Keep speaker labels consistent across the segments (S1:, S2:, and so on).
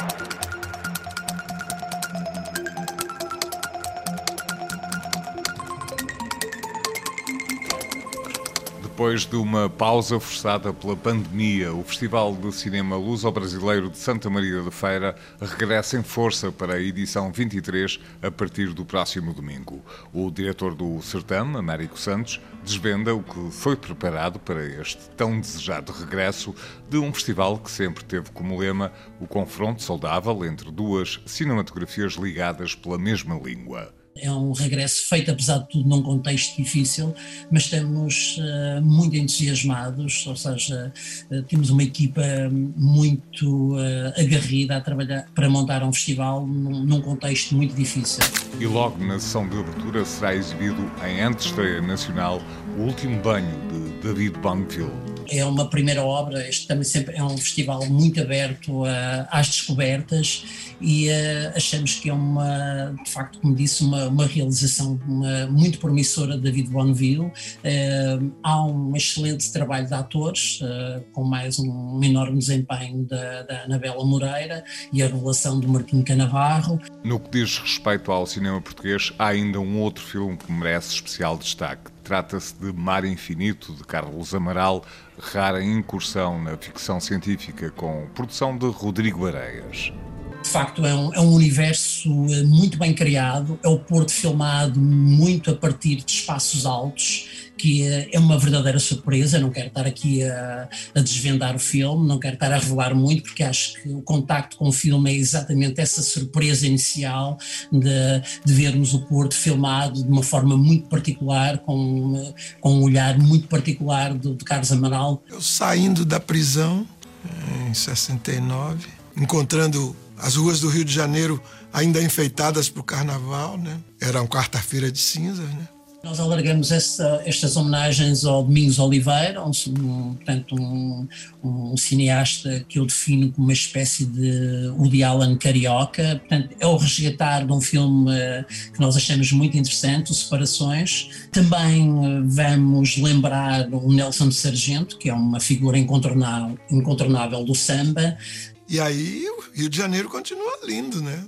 S1: Thank you. Depois de uma pausa forçada pela pandemia, o Festival de Cinema Luso-Brasileiro de Santa Maria da Feira regressa em força para a edição 23 a partir do próximo domingo. O diretor do certame, Américo Santos, desvenda o que foi preparado para este tão desejado regresso de um festival que sempre teve como lema o confronto saudável entre duas cinematografias ligadas pela mesma língua.
S2: É um regresso feito, apesar de tudo, num contexto difícil, mas estamos uh, muito entusiasmados, ou seja, uh, temos uma equipa muito uh, agarrida a trabalhar para montar um festival num, num, contexto muito difícil.
S1: E logo na sessão de abertura será exibido em antestreia nacional o último banho de David Bonneville
S2: é uma primeira obra, este também sempre é um festival muito aberto a, às descobertas e uh, achamos que é uma, de facto, como disse, uma, uma realização uma, muito promissora de David Bonneville. Uh, há um excelente trabalho de atores, com mais um, um, enorme desempenho da, da Anabela Moreira e a relação do Martim Canavarro.
S1: No que diz respeito ao cinema português, há ainda um outro filme que merece especial destaque. Trata-se de Mar Infinito, de Carlos Amaral, rara incursão na ficção científica com produção de Rodrigo Areias.
S2: De facto é um, é um, universo eh, muito bem criado, é o Porto filmado muito a partir de espaços altos, que é, uma verdadeira surpresa, não quero estar aqui a, a, desvendar o filme, não quero estar a revelar muito, porque acho que o contacto com o filme é exatamente essa surpresa inicial de, de vermos o Porto filmado de uma forma muito particular, com, com um olhar muito particular do, de Carlos Amaral.
S3: Eu saindo da prisão em 69, encontrando as ruas do Rio de Janeiro ainda enfeitadas para o carnaval, né? Era uma quarta-feira de cinzas, né?
S2: Nós alargamos esta, estas homenagens ao Domingos Oliveira, um, um, portanto, um, um, cineasta que eu defino como uma espécie de Woody Allen carioca. Portanto, é o resgatar de um filme uh, que nós achamos muito interessante, o Separações. Também uh, vamos lembrar o Nelson Sargento, que é uma figura incontornável, incontornável do samba.
S3: E aí o Rio de Janeiro continua lindo, né?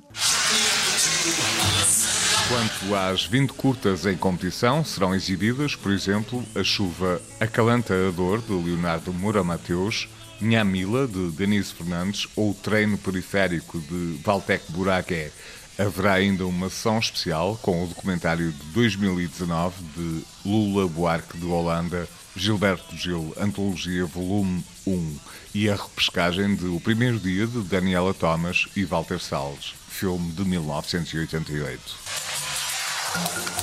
S1: Quanto às 20 curtas em competição, serão exibidas, por exemplo, A Chuva Acalanta a Dor, de Leonardo Moura Mateus, Mila de Denise Fernandes, ou O Treino Periférico, de Valtec Buragué. Haverá ainda uma sessão especial com o documentário de 2019 de Lula Buarque de Holanda, Gilberto Gil, Antologia Volume 1 e a repescagem de O Primeiro Dia de Daniela Thomas e Walter Salles, filme de 1988. Thank you.